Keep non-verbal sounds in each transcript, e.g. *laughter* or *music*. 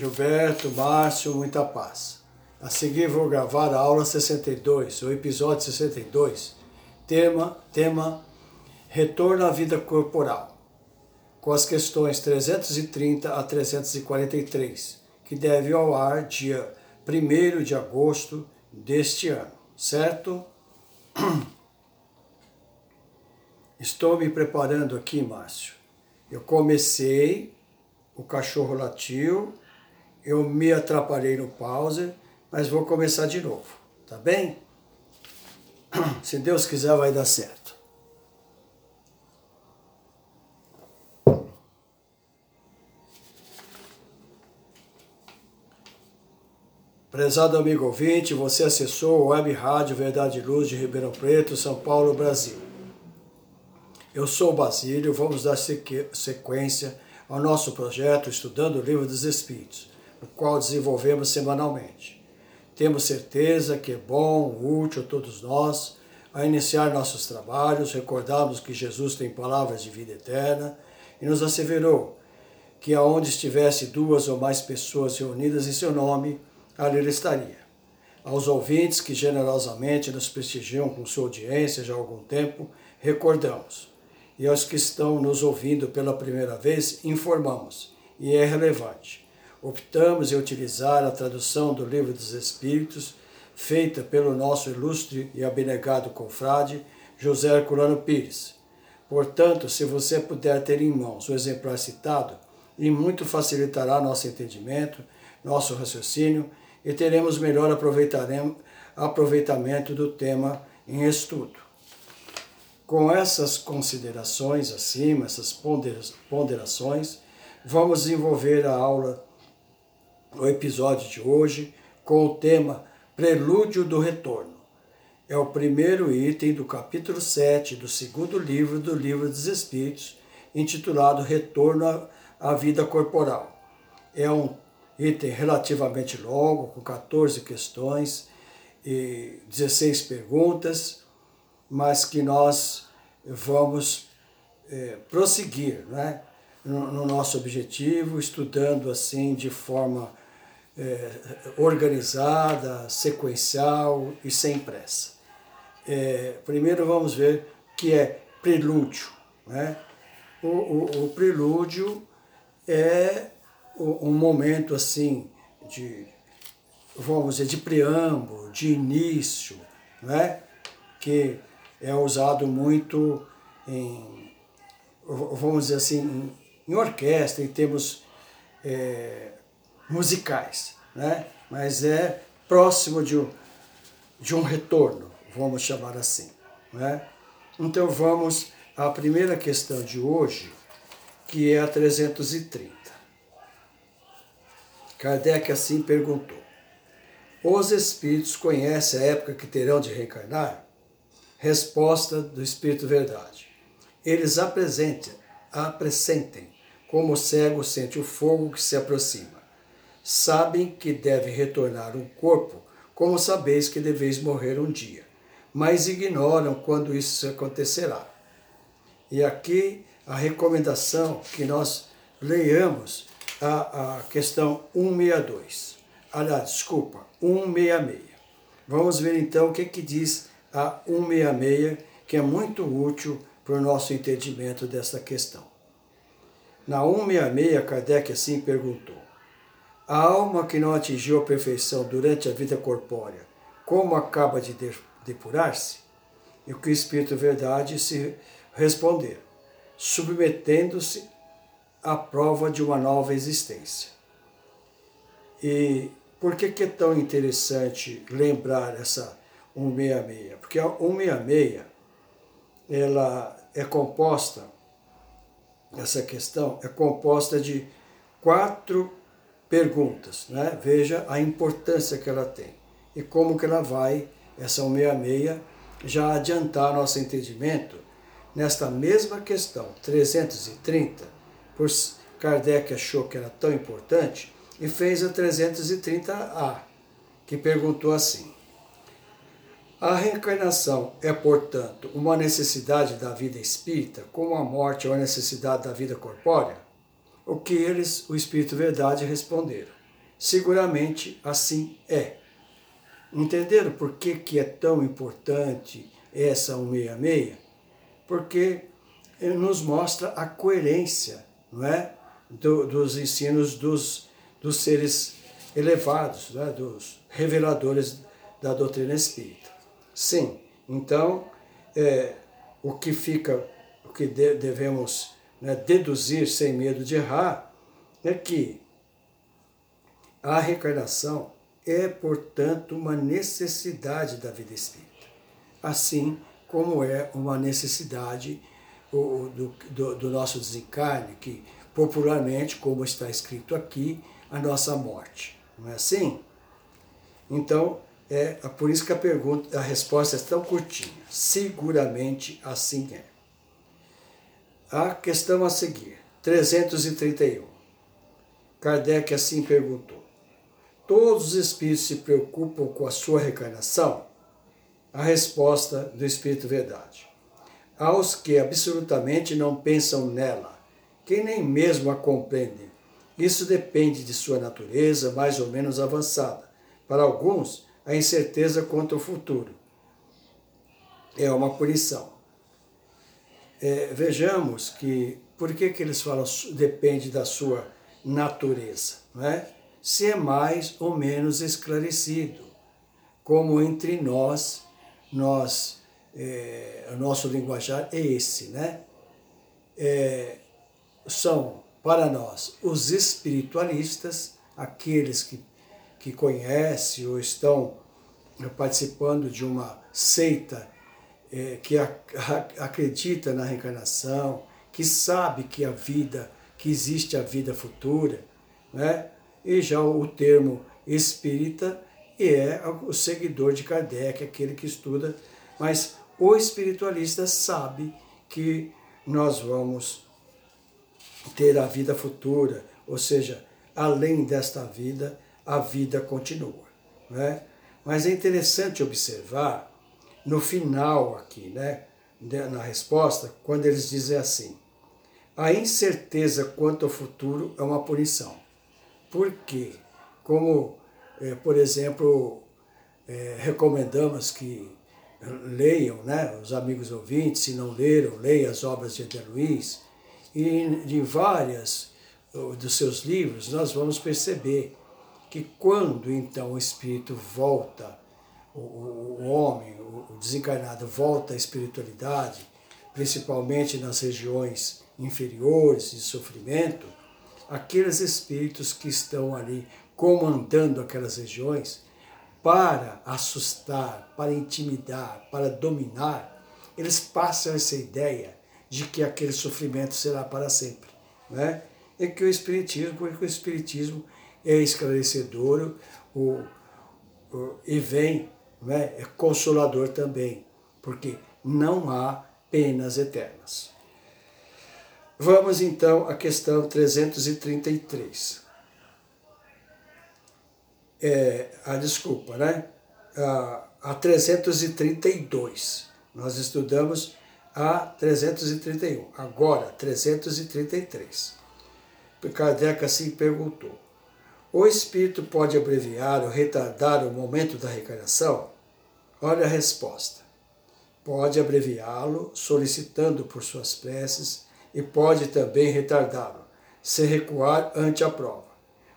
Gilberto, Márcio, muita paz. A seguir vou gravar a aula 62, o episódio 62, tema, tema Retorno à vida corporal, com as questões 330 a 343, que deve ao ar dia 1 de agosto deste ano, certo? *clears throat* Estou me preparando aqui, Márcio. Eu comecei, o cachorro latiu, eu me atrapalhei no pause, mas vou começar de novo, tá bem? *clears throat* Se Deus quiser, vai dar certo. Prezado amigo ouvinte, você acessou o Web Rádio Verdade e Luz de Ribeirão Preto, São Paulo, Brasil. Eu sou o Basílio, vamos dar sequência ao nosso projeto Estudando o Livro dos Espíritos, o qual desenvolvemos semanalmente. Temos certeza que é bom, útil a todos nós, a iniciar nossos trabalhos, recordarmos que Jesus tem palavras de vida eterna e nos asseverou que aonde estivesse duas ou mais pessoas reunidas em seu nome, ali ele estaria. Aos ouvintes que generosamente nos prestigiam com sua audiência já há algum tempo, recordamos. E aos que estão nos ouvindo pela primeira vez, informamos. E é relevante. Optamos em utilizar a tradução do Livro dos Espíritos, feita pelo nosso ilustre e abnegado confrade José Herculano Pires. Portanto, se você puder ter em mãos o exemplar citado, e muito facilitará nosso entendimento, nosso raciocínio e teremos melhor aproveitamento do tema em estudo. Com essas considerações acima, essas ponderações, vamos desenvolver a aula, o episódio de hoje, com o tema Prelúdio do Retorno. É o primeiro item do capítulo 7 do segundo livro do Livro dos Espíritos, intitulado Retorno à Vida Corporal. É um item relativamente longo, com 14 questões e 16 perguntas, mas que nós vamos é, prosseguir né, no, no, nosso objetivo, estudando assim de forma é, organizada, sequencial e sem pressa. É, primeiro vamos ver que é prelúdio. Né? O, o, o prelúdio é um momento assim de, vamos dizer, de preâmbulo, de início, né? que é usado muito em, vamos dizer assim, em, orquestra, em termos é, musicais, né? mas é próximo de um, de um retorno, vamos chamar assim. Né? Então vamos à primeira questão de hoje, que é a 330. Kardec assim perguntou: Os espíritos conhecem a época que terão de reencarnar? Resposta do Espírito Verdade. Eles apresentem, apresentem como o cego sente o fogo que se aproxima. Sabem que deve retornar um corpo, como sabeis que deveis morrer um dia, mas ignoram quando isso acontecerá. E aqui a recomendação que nós leiamos a, a questão 162. Aliás, desculpa, 166. Vamos ver então o que, que diz a 166, que é muito útil para o nosso entendimento dessa questão. Na 166, Kardec assim perguntou: A alma que não atingiu a perfeição durante a vida corpórea, como acaba de depurar-se? E o que o Espírito Verdade se responder, submetendo-se a prova de uma nova existência. E por que, que é tão interessante lembrar essa 166? Porque a 166 ela é composta, essa questão é composta de quatro perguntas. Né? Veja a importância que ela tem e como que ela vai, essa 166, já adiantar nosso entendimento nesta mesma questão 330 por Kardec achou que era tão importante e fez a 330A, que perguntou assim: A reencarnação é, portanto, uma necessidade da vida espírita, como a morte é uma necessidade da vida corpórea? O que eles, o Espírito Verdade, responderam. Seguramente assim é. Entenderam por que, que é tão importante essa 166? Porque nos mostra a coerência não é? Do, dos ensinos dos, dos seres elevados, né? dos reveladores da doutrina espírita. Sim, então é, o que fica, o que de, devemos né, deduzir sem medo de errar é que a reencarnação é, portanto, uma necessidade da vida espírita, assim como é uma necessidade do, do, do nosso desencarne, que popularmente, como está escrito aqui, a nossa morte. Não é assim? Então, é por isso que a pergunta, a resposta é tão curtinha. Seguramente assim é. A questão a seguir, 331. Kardec assim perguntou: Todos os espíritos se preocupam com a sua reencarnação? A resposta do Espírito Verdade. Aos que absolutamente não pensam nela, que nem mesmo a compreendem. Isso depende de sua natureza mais ou menos avançada. Para alguns, a incerteza quanto ao futuro é uma punição. É, vejamos que por que, que eles falam depende da sua natureza, não é? Se é mais ou menos esclarecido, como entre nós, nós, é, o nosso linguajar é esse, né? É, são para nós os espiritualistas, aqueles que que conhece ou estão participando de uma seita é, que acredita na reencarnação, que sabe que a vida, que existe a vida futura, né? E já o termo espírita é o seguidor de Kardec, aquele que estuda, mas o espiritualista sabe que nós vamos ter a vida futura, ou seja, além desta vida, a vida continua. Né? Mas é interessante observar no final aqui, né, na resposta, quando eles dizem assim: a incerteza quanto ao futuro é uma punição. Por quê? Como, é, por exemplo, é, recomendamos que leiam, né, os amigos ouvintes, se não leram, leiam as obras de Eder Luiz, e em várias dos seus livros nós vamos perceber que quando então o espírito volta, o, o, homem, o desencarnado volta à espiritualidade, principalmente nas regiões inferiores de sofrimento, aqueles espíritos que estão ali comandando aquelas regiões, para assustar, para intimidar, para dominar, eles passam essa ideia de que aquele sofrimento será para sempre. Né? E que o Espiritismo, porque o Espiritismo é esclarecedor o, o, e vem, né, é consolador também, porque não há penas eternas. Vamos então à questão 333. É, a desculpa, né? A, a 332. Nós estudamos a 331. Agora, 333. Kardec assim perguntou: o espírito pode abreviar ou retardar o momento da reencarnação? Olha a resposta. Pode abreviá-lo solicitando por suas preces e pode também retardá-lo, se recuar ante a prova,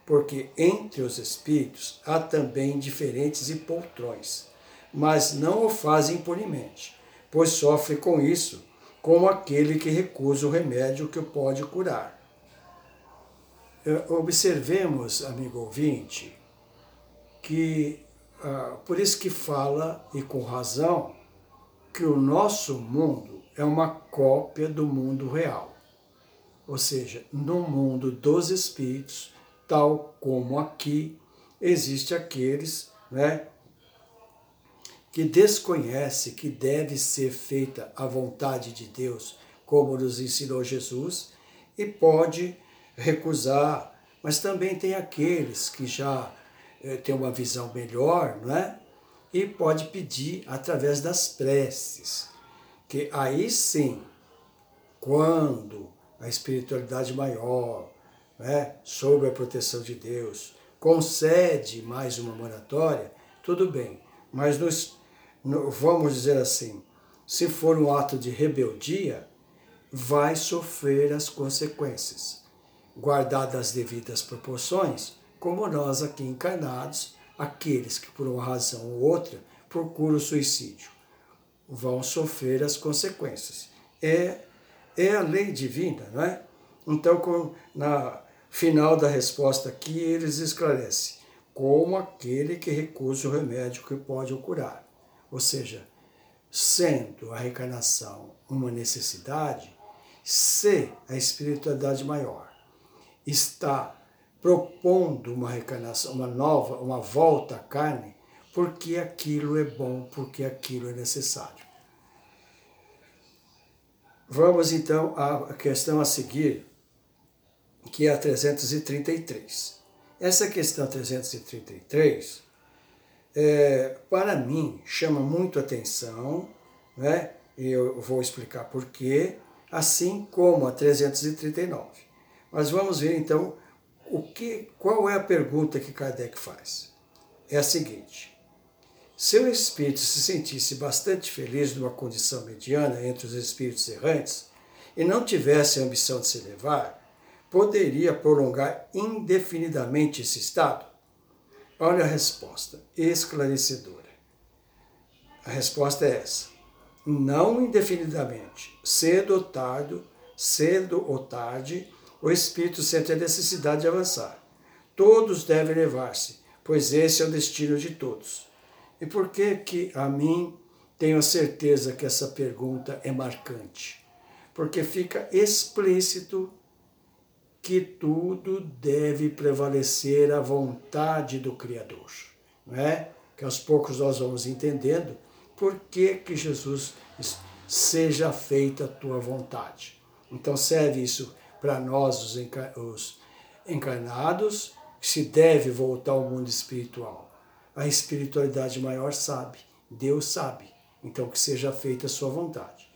porque entre os espíritos há também diferentes poltrões, mas não o fazem impunemente, pois sofre com isso, como aquele que recusa o remédio que o pode curar observemos, amigo ouvinte, que ah, por isso que fala, e com razão, que o nosso mundo é uma cópia do mundo real. Ou seja, no mundo dos espíritos, tal como aqui, existe aqueles né, que desconhece que deve ser feita a vontade de Deus, como nos ensinou Jesus, e pode recusar, mas também tem aqueles que já eh, têm uma visão melhor, não é? E pode pedir através das preces, que aí sim, quando a espiritualidade maior, né, sob a proteção de Deus, concede mais uma moratória, tudo bem. Mas nos, no, vamos dizer assim, se for um ato de rebeldia, vai sofrer as consequências, guardadas as devidas proporções, como nós aqui encarnados, aqueles que por uma razão ou outra procuram o suicídio, vão sofrer as consequências. É, é a lei divina, não é? Então, com, na final da resposta aqui, eles esclarecem como aquele que recusa o remédio que pode o curar. Ou seja, sendo a reencarnação uma necessidade, se a espiritualidade maior está propondo uma reencarnação, uma nova, uma volta à carne, porque aquilo é bom, porque aquilo é necessário. Vamos então à questão a seguir, que é a 333. Essa questão 333, é, para mim, chama muito atenção, né? e eu vou explicar por quê, assim como a 339. Mas vamos ver então o que, qual é a pergunta que Kardec faz. É a seguinte: se o espírito se sentisse bastante feliz numa condição mediana entre os espíritos errantes e não tivesse a ambição de se elevar, poderia prolongar indefinidamente esse estado? Olha a resposta esclarecedora. A resposta é essa: não indefinidamente, cedo ou tarde, cedo ou tarde, o espírito sente a necessidade de avançar. Todos devem levar-se, pois esse é o destino de todos. E por que que a mim tenho a certeza que essa pergunta é marcante? Porque fica explícito que tudo deve prevalecer à vontade do Criador, não é? Que aos poucos nós vamos entendendo por que que Jesus seja feita a tua vontade. Então serve isso para nós, os, os encarnados, que se deve voltar ao mundo espiritual. A espiritualidade maior sabe, Deus sabe, então que seja feita a sua vontade.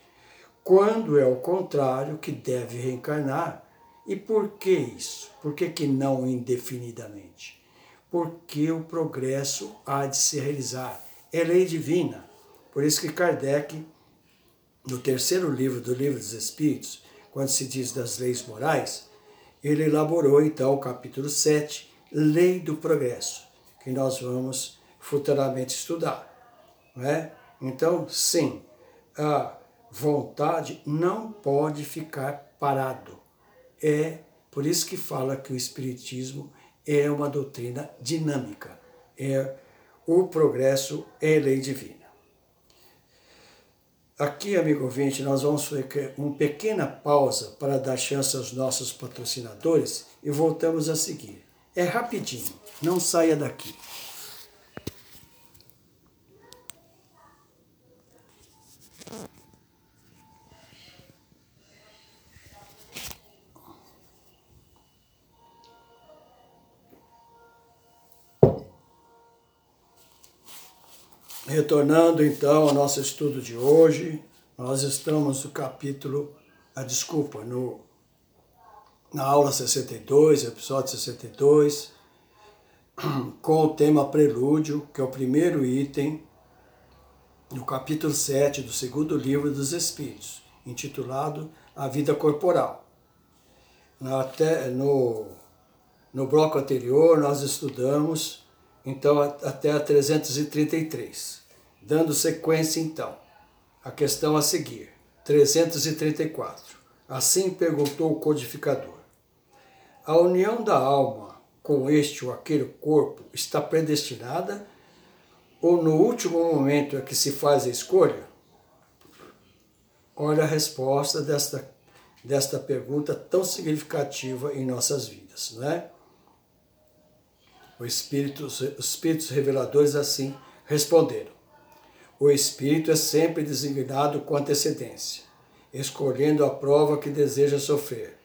Quando é o contrário, que deve reencarnar. E por que isso? Por que, que não indefinidamente? Porque o progresso há de se realizar. É lei divina. Por isso que Kardec, no terceiro livro do Livro dos Espíritos, quando se diz das leis morais, ele elaborou então o capítulo 7, Lei do Progresso, que nós vamos futuramente estudar. É? Então, sim, a vontade não pode ficar parado. É por isso que fala que o Espiritismo é uma doutrina dinâmica. É, o progresso é lei divina. Aqui, amigo ouvinte, nós vamos fazer uma pequena pausa para dar chance aos nossos patrocinadores e voltamos a seguir. É rapidinho, não saia daqui. Retornando então ao nosso estudo de hoje, nós estamos no capítulo, a ah, desculpa, no, na aula 62, episódio 62, *clears throat* com o tema Prelúdio, que é o primeiro item no capítulo 7 do segundo livro dos Espíritos, intitulado A Vida Corporal. Até no, no bloco anterior, nós estudamos então até a 333. Dando sequência, então, a questão a seguir, 334. Assim perguntou o codificador: A união da alma com este ou aquele corpo está predestinada ou no último momento é que se faz a escolha? Olha a resposta desta, desta pergunta tão significativa em nossas vidas, não é? Os espíritos, os espíritos reveladores assim responderam: o espírito é sempre designado com antecedência, escolhendo a prova que deseja sofrer.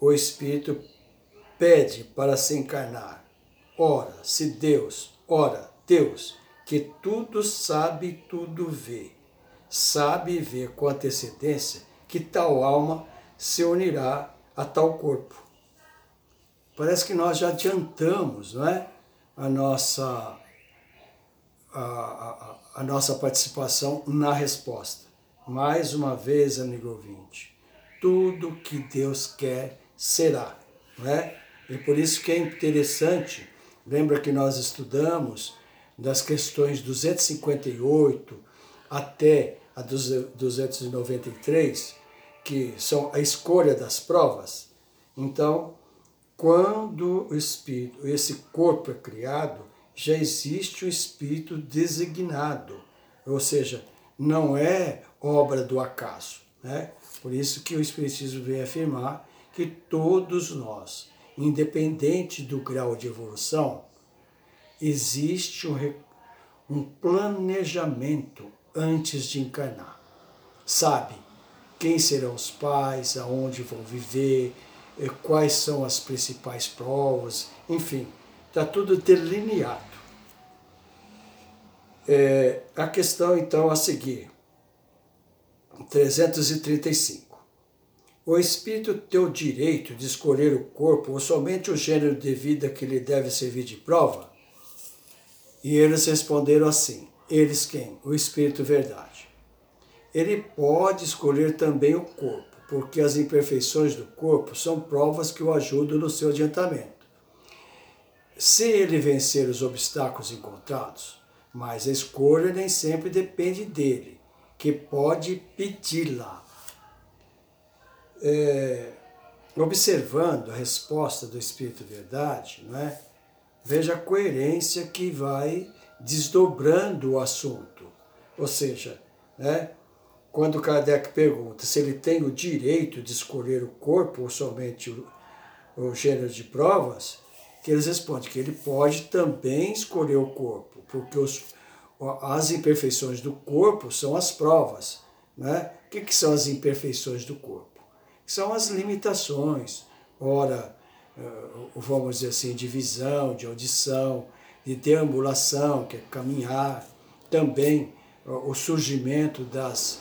O espírito pede para se encarnar. Ora, se Deus, ora, Deus, que tudo sabe tudo vê, sabe e vê com antecedência que tal alma se unirá a tal corpo. Parece que nós já adiantamos, não é? a nossa, a, a, a nossa participação na resposta. Mais uma vez, amigo ouvinte, tudo que Deus quer será, não é? E por isso que é interessante, lembra que nós estudamos das questões 258 até a 293, que são a escolha das provas. Então, quando o espírito, esse corpo é criado, já existe o espírito designado, ou seja, não é obra do acaso. Né? Por isso que o Espiritismo vem afirmar que todos nós, independente do grau de evolução, existe um, um planejamento antes de encarnar. Sabe quem serão os pais, aonde vão viver, eh, quais são as principais provas, enfim, está tudo delineado. É, a questão então a seguir, 335. O espírito tem o direito de escolher o corpo ou somente o gênero de vida que lhe deve servir de prova? E eles responderam assim: eles quem? O Espírito Verdade. Ele pode escolher também o corpo, porque as imperfeições do corpo são provas que o ajudam no seu adiantamento. Se ele vencer os obstáculos encontrados, mas a escolha nem sempre depende dele, que pode pedi-la. É, observando a resposta do Espírito Verdade, não é? veja a coerência que vai desdobrando o assunto. Ou seja, né, quando Kardec pergunta se ele tem o direito de escolher o corpo ou somente o, o gênero de provas, que eles respondem que ele pode também escolher o corpo, porque os, as imperfeições do corpo são as provas. Né? O que, que são as imperfeições do corpo? São as limitações, ora, eh, vamos dizer assim, de visão, de audição, de deambulação, que é caminhar, também o surgimento das,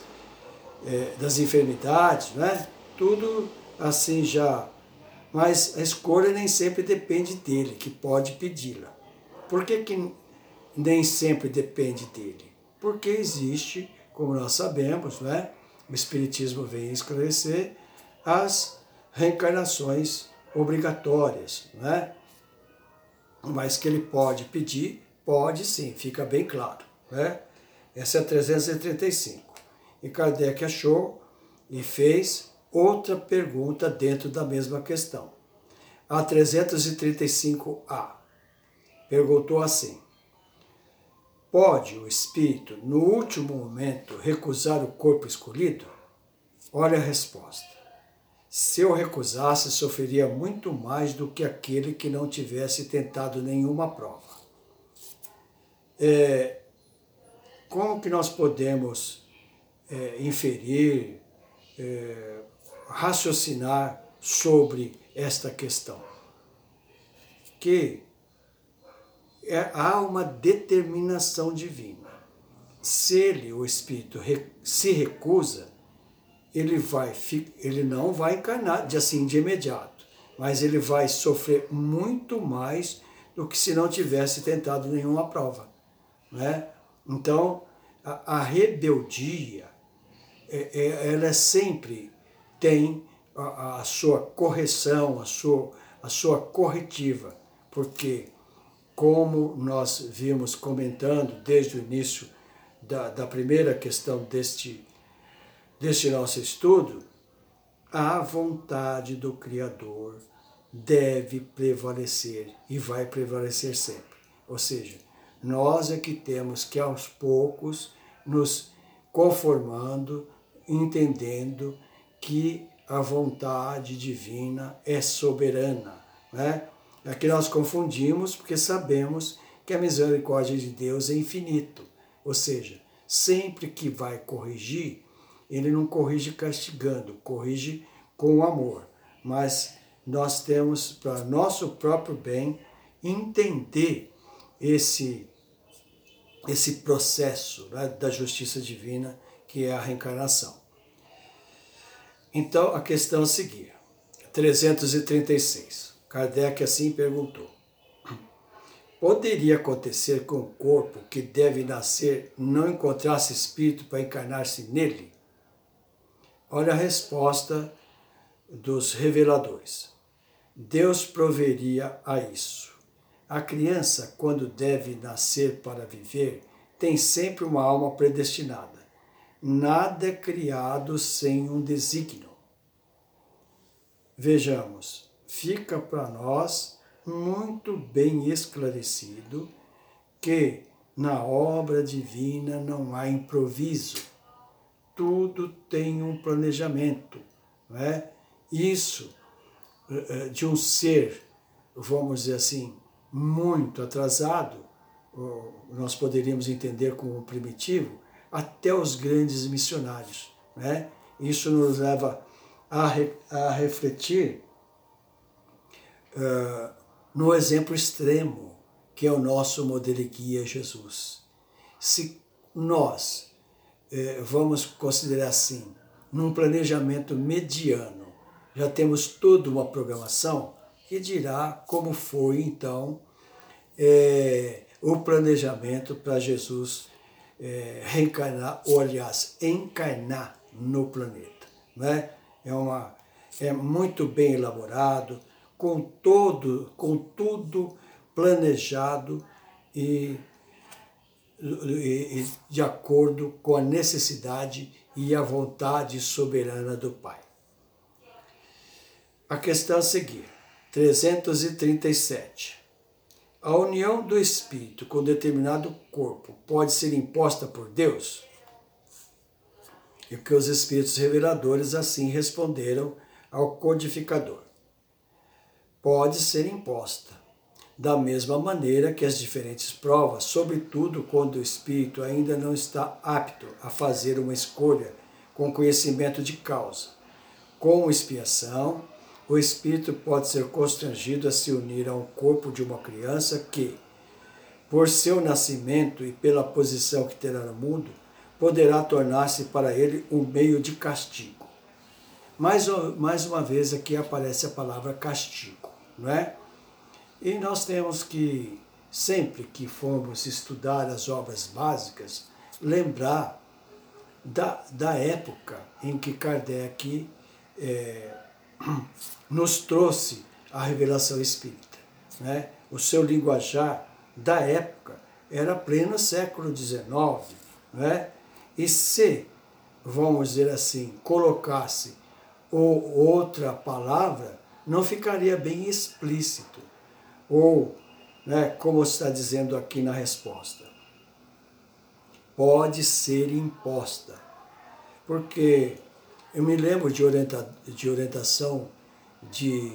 é, das enfermidades, né? tudo assim já. Mas a escolha nem sempre depende dele, que pode pedi-la. Por que, que nem sempre depende dele? Porque existe, como nós sabemos, né? o Espiritismo vem esclarecer as reencarnações obrigatórias, né? mas que ele pode pedir, pode sim, fica bem claro. Né? Essa é a 335. E Kardec achou e fez outra pergunta dentro da mesma questão. A 335A perguntou assim: Pode o espírito, no último momento, recusar o corpo escolhido? Olha a resposta. Se eu recusasse, sofreria muito mais do que aquele que não tivesse tentado nenhuma prova. É, como que nós podemos é, inferir, é, raciocinar sobre esta questão? Que é, há uma determinação divina. Se ele, o Espírito, se recusa, ele, vai, ele não vai encarnar de assim de imediato, mas ele vai sofrer muito mais do que se não tivesse tentado nenhuma prova. Né? Então, a, a rebeldia, é, é, ela sempre tem a, a, sua correção, a sua, a sua corretiva, porque, como nós vimos comentando desde o início da, da primeira questão deste deste nosso estudo, a vontade do Criador deve prevalecer e vai prevalecer sempre. Ou seja, nós é que temos que aos poucos nos conformando, entendendo que a vontade divina é soberana. Né? Aqui nós confundimos porque sabemos que a misericórdia de Deus é infinito. Ou seja, sempre que vai corrigir, ele não corrige castigando, corrige com amor. Mas nós temos, para nosso próprio bem, entender esse, esse processo né, da justiça divina que é a reencarnação. Então, a questão a seguir, 336. Kardec assim perguntou: Poderia acontecer com o corpo que deve nascer não encontrasse espírito para encarnar-se nele? Olha a resposta dos reveladores. Deus proveria a isso. A criança, quando deve nascer para viver, tem sempre uma alma predestinada. Nada é criado sem um desígnio. Vejamos, fica para nós muito bem esclarecido que na obra divina não há improviso. Tudo tem um planejamento. Não é? Isso eh, eh, de um ser, vamos dizer assim, muito atrasado, nós poderíamos entender como primitivo, até os grandes missionários. Né? Isso nos leva a, re, a refletir uh, no exemplo extremo, que é o nosso modelo e guia Jesus. Se nós eh, vamos considerar assim, num planejamento mediano, já temos toda uma programação que dirá como foi então é, o planejamento para Jesus é, reencarnar, ou aliás, encarnar no planeta. Né? É, uma, é muito bem elaborado, com, todo, com tudo planejado e, e, de acordo com a necessidade e a vontade soberana do Pai. A questão a seguir, 337. A união do espírito com determinado corpo pode ser imposta por Deus? E que os espíritos reveladores assim responderam ao codificador. Pode ser imposta, da mesma maneira que as diferentes provas, sobretudo quando o espírito ainda não está apto a fazer uma escolha com conhecimento de causa, com expiação, o espírito pode ser constrangido a se unir a um corpo de uma criança que, por seu nascimento e pela posição que terá no mundo, poderá tornar-se para ele um meio de castigo. Mais, mais uma vez aqui aparece a palavra castigo, não é? E nós temos que, sempre que formos estudar as obras básicas, lembrar da, da época em que Kardec é, nos trouxe a revelação espírita. Né? O seu linguajar da época era pleno século XIX. Né? E se, vamos dizer assim, colocasse ou outra palavra, não ficaria bem explícito. Ou, né, como está dizendo aqui na resposta, pode ser imposta. Porque eu me lembro de, orienta, de orientação de,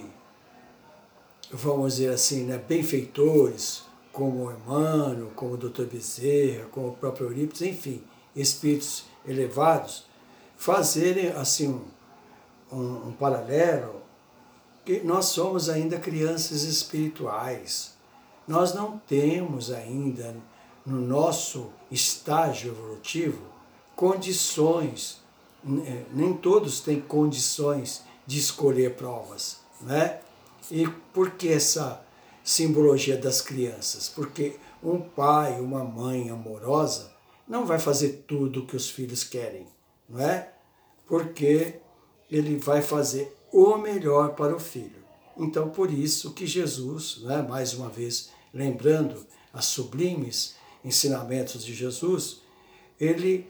vamos dizer assim, né, benfeitores, como Emmanuel, como o Dr. Bezerra, como o próprio Eurípides, enfim, espíritos elevados, fazerem assim um, um, um paralelo que nós somos ainda crianças espirituais. Nós não temos ainda no nosso estágio evolutivo condições nem todos têm condições de escolher provas, né? E por que essa simbologia das crianças? Porque um pai, uma mãe amorosa não vai fazer tudo o que os filhos querem, não é? Porque ele vai fazer o melhor para o filho. Então, por isso que Jesus, né, mais uma vez, lembrando as sublimes ensinamentos de Jesus, ele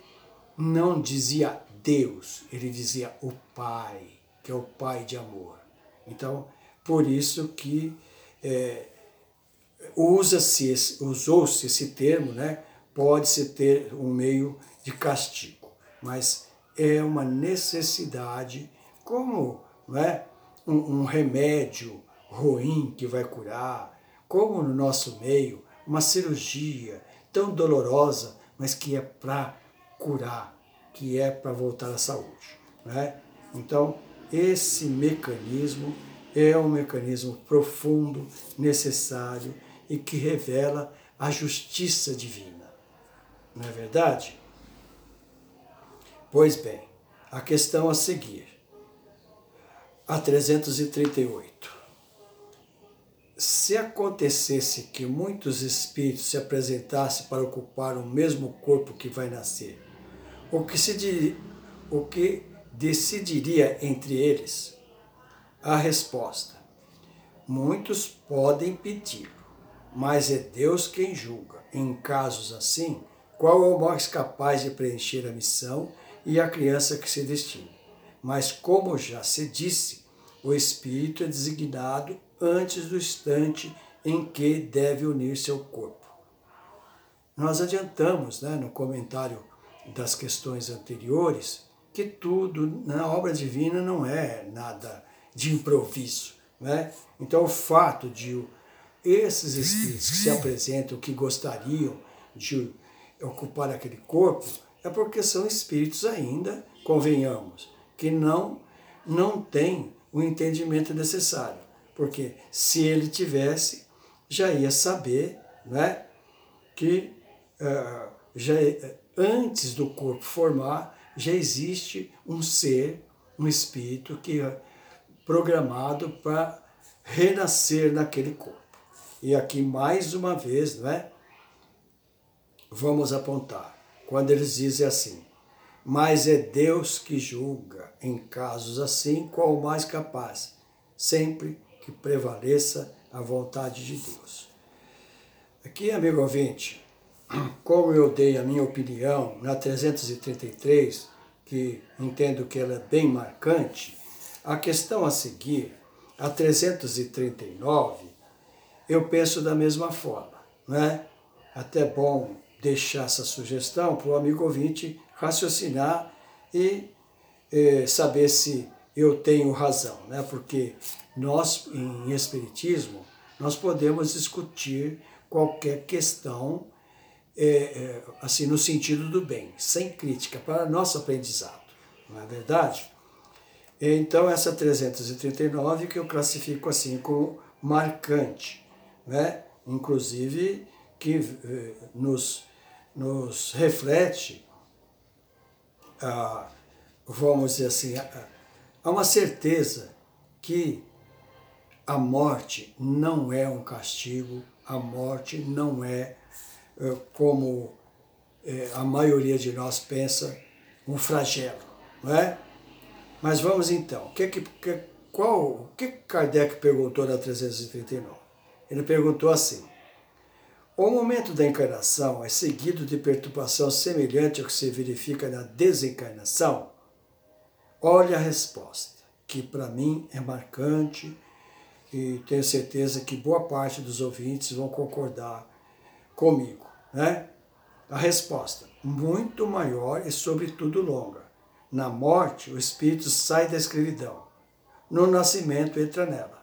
não dizia Deus, ele dizia o Pai, que é o Pai de amor. Então, por isso que é, usa-se, usou-se esse termo, né? Pode-se ter um meio de castigo, mas é uma necessidade, como não é? um, um remédio ruim que vai curar, como no nosso meio, uma cirurgia tão dolorosa, mas que é para curar que é para voltar à saúde. Né? Então, esse mecanismo é um mecanismo profundo, necessário e que revela a justiça divina. Não é verdade? Pois bem, a questão a seguir. A 338. se acontecesse que muitos espíritos se apresentassem para ocupar o mesmo corpo que vai nascer, o que, se, o que decidiria entre eles? A resposta: muitos podem pedir, mas é Deus quem julga. Em casos assim, qual é o mais capaz de preencher a missão e a criança que se destina? Mas, como já se disse, o espírito é designado antes do instante em que deve unir-se ao corpo. Nós adiantamos né, no comentário das questões anteriores que tudo na obra divina não é nada de improviso. Né? Então, o fato de esses espíritos que se apresentam, que gostariam de ocupar aquele corpo, é porque são espíritos ainda, convenhamos, que não, não têm o entendimento necessário. Porque se ele tivesse, já ia saber né, que uh, já, antes do corpo formar, já existe um ser, um espírito que é programado para renascer naquele corpo. E aqui mais uma vez, não é? Vamos apontar. Quando eles dizem assim: "Mas é Deus que julga em casos assim, qual o mais capaz, sempre que prevaleça a vontade de Deus." Aqui, amigo ouvinte, como eu dei a minha opinião na 333, que entendo que ela é bem marcante, a questão a seguir, a 339, eu penso da mesma forma. Né? Até bom deixar essa sugestão para o amigo ouvinte raciocinar e eh, saber se eu tenho razão, né? porque nós, em Espiritismo, nós podemos discutir qualquer questão é, é, assim no sentido do bem, sem crítica, para nosso aprendizado, não é verdade? Então, essa 339 que eu classifico assim como marcante, né? inclusive que eh, nos, nos reflete, ah, vamos dizer assim, há uma certeza que a morte não é um castigo, a morte não é como eh, a maioria de nós pensa, um flagelo, não é? Mas vamos então, que, que, qual, o que Kardec perguntou na 339? Ele perguntou assim, o momento da encarnação é seguido de perturbação semelhante ao que se verifica na desencarnação? Olha a resposta, que para mim é marcante e tenho certeza que boa parte dos ouvintes vão concordar comigo. Né? A resposta, muito maior e sobretudo longa. Na morte, o espírito sai da escravidão. No nascimento, entra nela.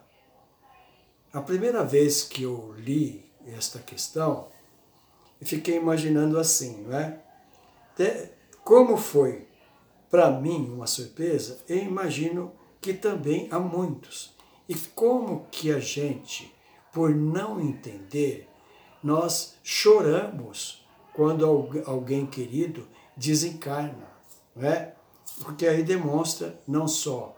A primeira vez que eu li esta questão, fiquei imaginando assim, não é? Como foi para mim uma surpresa, eu imagino que também há muitos. E como que a gente, por não entender, nós choramos quando alguém querido desencarna, não é? Porque aí demonstra não só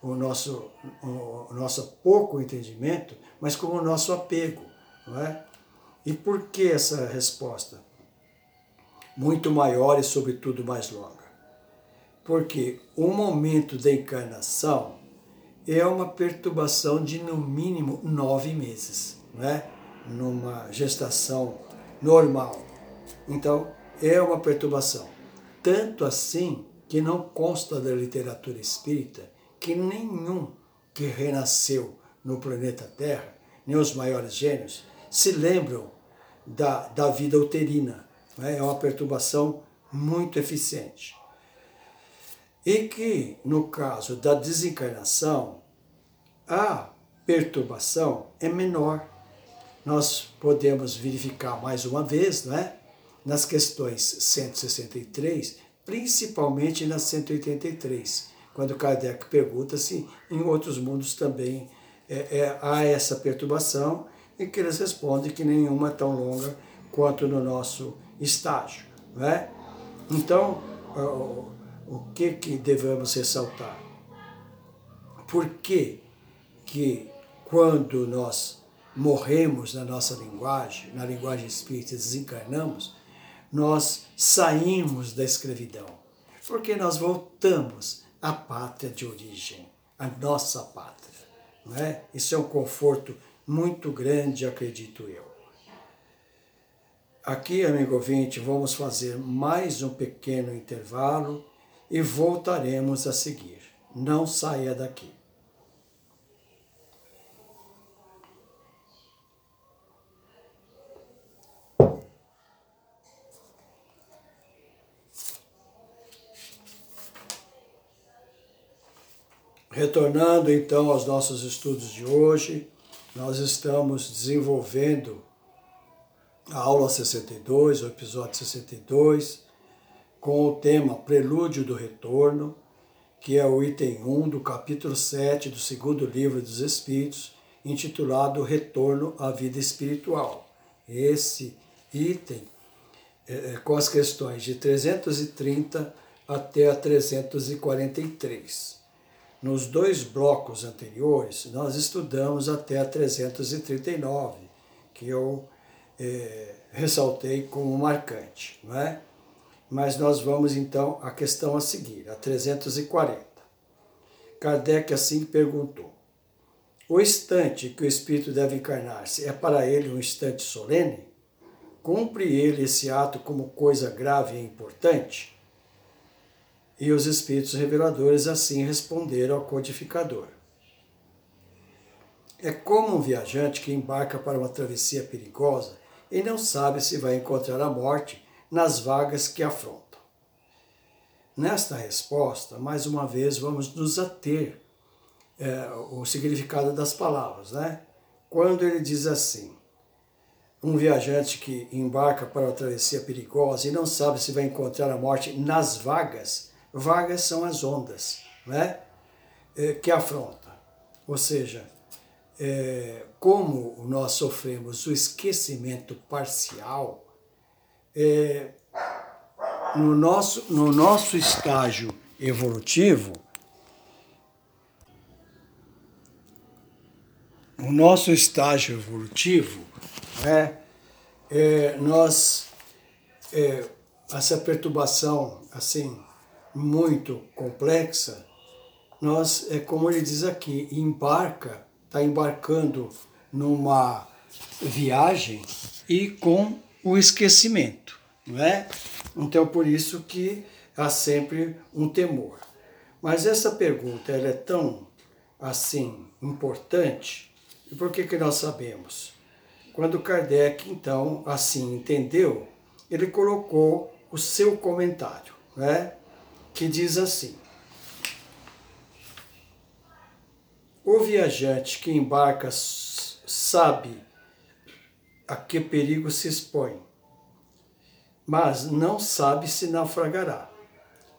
o nosso, o nosso pouco entendimento, mas como o nosso apego, não é? E por que essa resposta? Muito maior e, sobretudo, mais longa. Porque o momento da encarnação é uma perturbação de no mínimo nove meses, não é? Numa gestação normal. Então, é uma perturbação. Tanto assim que não consta da literatura espírita que nenhum que renasceu no planeta Terra, nem os maiores gênios, se lembram da, da vida uterina. Né? É uma perturbação muito eficiente. E que, no caso da desencarnação, a perturbação é menor nós podemos verificar mais uma vez, não é? nas questões 163, principalmente na 183, quando Kardec pergunta se em outros mundos também é, é, há essa perturbação, e que eles respondem que nenhuma é tão longa quanto no nosso estágio. Não é? Então, o, o que, que devemos ressaltar? Por que, que quando nós morremos na nossa linguagem, na linguagem espírita, desencarnamos, nós saímos da escravidão, porque nós voltamos à pátria de origem, à nossa pátria. Não é? Isso é um conforto muito grande, acredito eu. Aqui, amigo ouvinte, vamos fazer mais um pequeno intervalo e voltaremos a seguir. Não saia daqui. Retornando então aos nossos estudos de hoje, nós estamos desenvolvendo a aula 62, o episódio 62, com o tema Prelúdio do Retorno, que é o item 1 do capítulo 7 do segundo livro dos Espíritos, intitulado Retorno à Vida Espiritual. Esse item, é, é com as questões de 330 até a 343. Nos dois blocos anteriores, nós estudamos até a 339, que eu é, ressaltei como marcante, não é? Mas nós vamos então à questão a seguir, a 340. Kardec assim perguntou: O instante que o espírito deve encarnar-se é para ele um instante solene? Cumpre ele esse ato como coisa grave e importante? E os espíritos reveladores assim responderam ao codificador. É como um viajante que embarca para uma travessia perigosa e não sabe se vai encontrar a morte nas vagas que afrontam. Nesta resposta, mais uma vez, vamos nos ater é, o significado das palavras, né? Quando ele diz assim, um viajante que embarca para uma travessia perigosa e não sabe se vai encontrar a morte nas vagas, vagas são as ondas né, é, que afronta. Ou seja, é, como nós sofremos o esquecimento parcial, é, no, nosso, no nosso estágio evolutivo, no nosso estágio evolutivo, né, é, nós, é, essa perturbação, assim, muito complexa, nós, é como ele diz aqui, embarca, está embarcando numa viagem e com o esquecimento, não é? Então, por isso que há sempre um temor. Mas essa pergunta, ela é tão, assim, importante, e por que que nós sabemos? Quando Kardec, então, assim entendeu, ele colocou o seu comentário, né? Que diz assim: O viajante que embarca sabe a que perigo se expõe, mas não sabe se naufragará.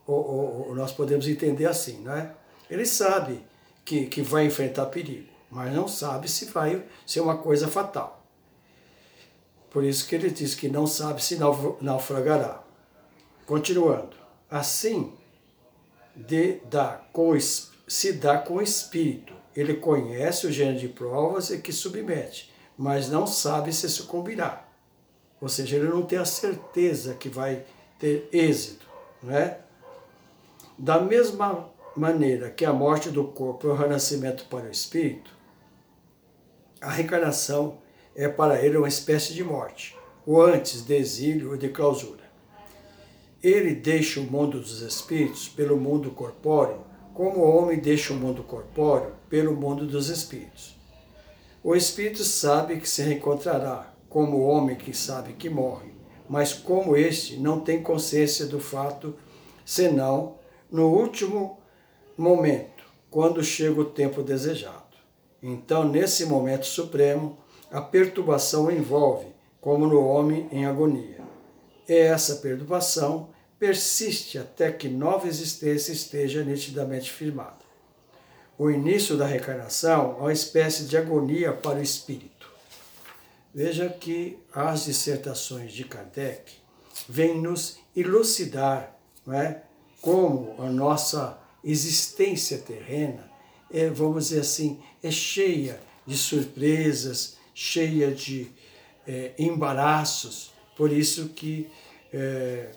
Ou, ou, ou nós podemos entender assim, não é? Ele sabe que, que vai enfrentar perigo, mas não sabe se vai ser uma coisa fatal. Por isso que ele diz que não sabe se naufragará. Continuando. Assim, de dar com, se dá com o espírito. Ele conhece o gênero de provas e que submete, mas não sabe se sucumbirá. Ou seja, ele não tem a certeza que vai ter êxito. Não é? Da mesma maneira que a morte do corpo é o renascimento para o espírito, a reencarnação é para ele uma espécie de morte, ou antes de exílio ou de clausura ele deixa o mundo dos espíritos pelo mundo corpóreo, como o homem deixa o mundo corpóreo pelo mundo dos espíritos. O espírito sabe que se reencontrará, como o homem que sabe que morre, mas como este não tem consciência do fato, senão no último momento, quando chega o tempo desejado. Então, nesse momento supremo, a perturbação envolve, como no homem em agonia essa perturbação persiste até que nova existência esteja nitidamente firmada. O início da reencarnação é uma espécie de agonia para o espírito. Veja que as dissertações de Kardec vêm nos elucidar não é, como a nossa existência terrena é, vamos dizer assim, é cheia de surpresas, cheia de é, embaraços. Por isso que é,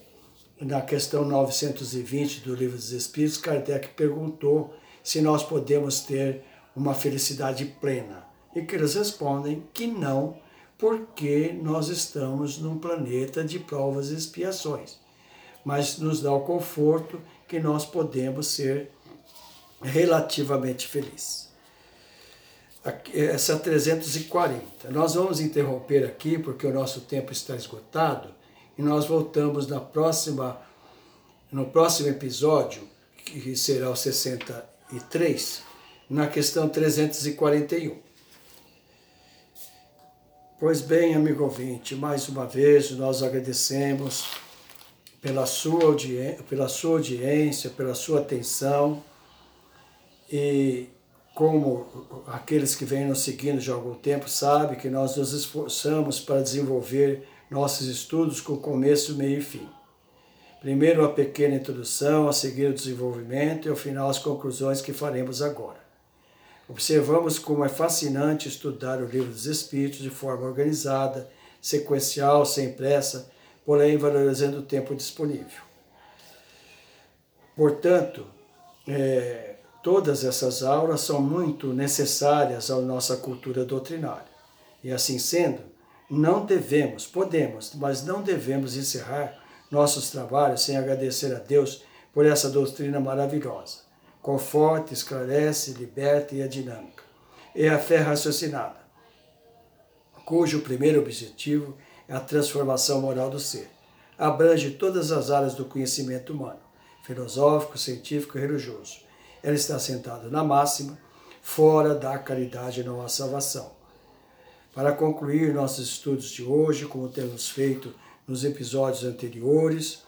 na questão 920 do Livro dos Espíritos, Kardec perguntou se nós podemos ter uma felicidade plena. E que eles respondem que não, porque nós estamos num planeta de provas e expiações. Mas nos dá o conforto que nós podemos ser relativamente felizes. Essa 340. Nós vamos interromper aqui porque o nosso tempo está esgotado e nós voltamos na próxima no próximo episódio, que será o 63, na questão 341. Pois bem, amigo ouvinte, mais uma vez nós agradecemos pela sua, audiência, pela sua audiência, pela sua atenção e como aqueles que vêm nos seguindo já há algum tempo sabem que nós nos esforçamos para desenvolver nossos estudos com começo, meio e fim. Primeiro uma pequena introdução, a seguir o desenvolvimento e ao final as conclusões que faremos agora. Observamos como é fascinante estudar o livro dos Espíritos de forma organizada, sequencial, sem pressa, porém valorizando o tempo disponível. Portanto, é, todas essas aulas são muito necessárias à nossa cultura doutrinária. E assim sendo, não devemos, podemos, mas não devemos encerrar nossos trabalhos sem agradecer a Deus por essa doutrina maravilhosa. Conforta, esclarece, liberta e é dinâmica. É a fé raciocinada, cujo primeiro objetivo é a transformação moral do ser. Abrange todas as áreas do conhecimento humano, filosófico, científico e religioso. Ela está sentada na máxima, fora da caridade não há salvação. Para concluir nossos estudos de hoje, como temos feito nos episódios anteriores,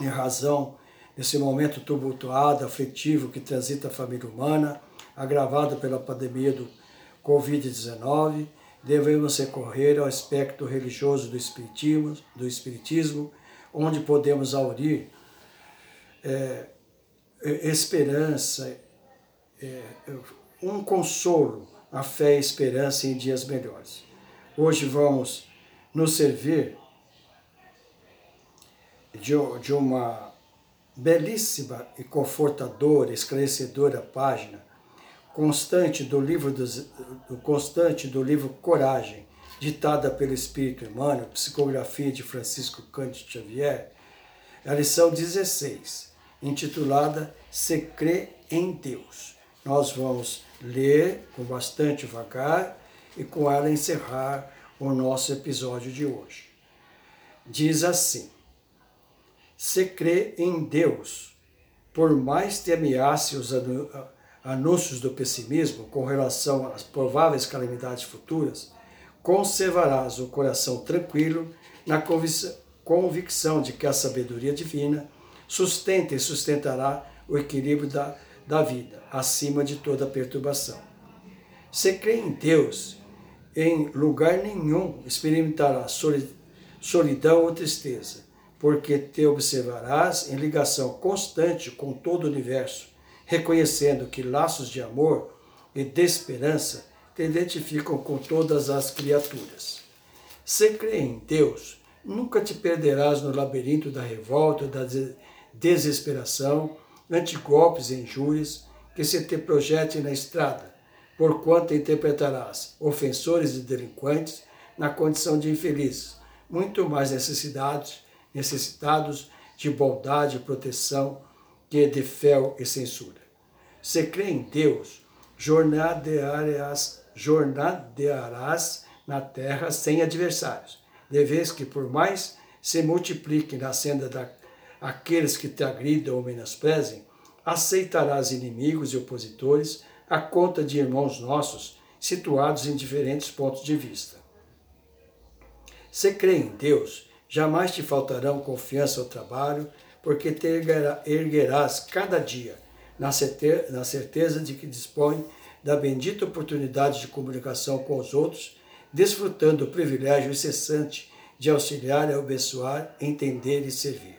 em razão desse momento tumultuado, aflitivo que transita a família humana, agravado pela pandemia do Covid-19, devemos recorrer ao aspecto religioso do espiritismo, do espiritismo onde podemos aurir é, esperança, é, um consolo, a fé e esperança em dias melhores. Hoje vamos nos servir de, de uma belíssima e confortadora, esclarecedora página, constante do livro dos, do constante do livro Coragem, ditada pelo Espírito Emmanuel, psicografia de Francisco Cândido Xavier, a lição 16, intitulada Se crê em Deus. Nós vamos ler com bastante vagar e com ela encerrar o nosso episódio de hoje. Diz assim: se crê em Deus, por mais te ameace os anúncios do pessimismo com relação às prováveis calamidades futuras, conservarás o coração tranquilo na convicção de que a sabedoria divina sustenta e sustentará o equilíbrio da, da vida, acima de toda perturbação. Se crê em Deus, em lugar nenhum experimentará solidão ou tristeza porque te observarás em ligação constante com todo o universo, reconhecendo que laços de amor e de esperança te identificam com todas as criaturas. Se crê em Deus, nunca te perderás no labirinto da revolta, da desesperação, ante golpes e injúrias que se te projetem na estrada, porquanto interpretarás ofensores e delinquentes na condição de infelizes, muito mais necessitados necessitados de bondade e proteção que de fel e censura. Se crê em Deus, jornadearás, jornadearás na terra sem adversários, de vez que por mais se multipliquem na senda da, aqueles que te agridam ou menosprezem, aceitarás inimigos e opositores à conta de irmãos nossos situados em diferentes pontos de vista. Se crê em Deus, Jamais te faltarão confiança ao trabalho, porque te erguerás cada dia na certeza de que dispõe da bendita oportunidade de comunicação com os outros, desfrutando o privilégio incessante de auxiliar abençoar, entender e servir.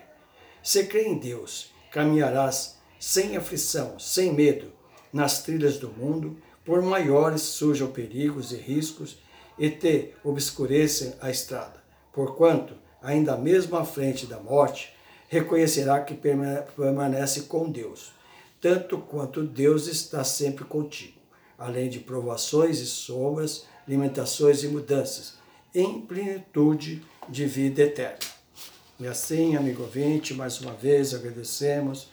Se crê em Deus, caminharás sem aflição, sem medo, nas trilhas do mundo, por maiores surjam perigos e riscos e te obscurecem a estrada. Porquanto, ainda mesmo à frente da morte, reconhecerá que permanece com Deus, tanto quanto Deus está sempre contigo, além de provações e sombras, limitações e mudanças, em plenitude de vida eterna. E assim, amigo ouvinte, mais uma vez agradecemos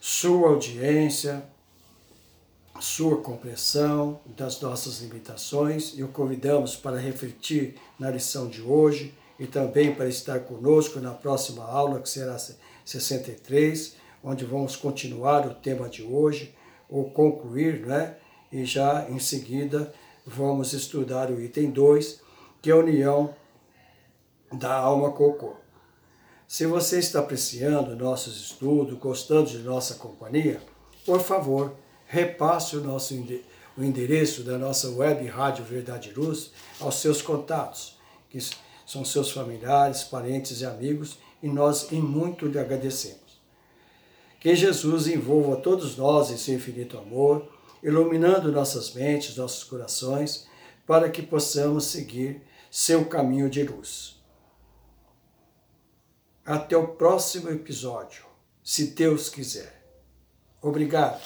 sua audiência, sua compreensão das nossas limitações e o convidamos para refletir na lição de hoje e também para estar conosco na próxima aula, que será 63, onde vamos continuar o tema de hoje, ou concluir, né? E já em seguida vamos estudar o item 2, que é a união da alma corpo. Se você está apreciando nossos estudos, gostando de nossa companhia, por favor, repasse o nosso o endereço da nossa web Rádio Verdade Luz aos seus contatos, que são seus familiares, parentes e amigos, e nós em muito lhe agradecemos. Que Jesus envolva todos nós em seu infinito amor, iluminando nossas mentes, nossos corações, para que possamos seguir seu caminho de luz. Até o próximo episódio, se Deus quiser. Obrigado.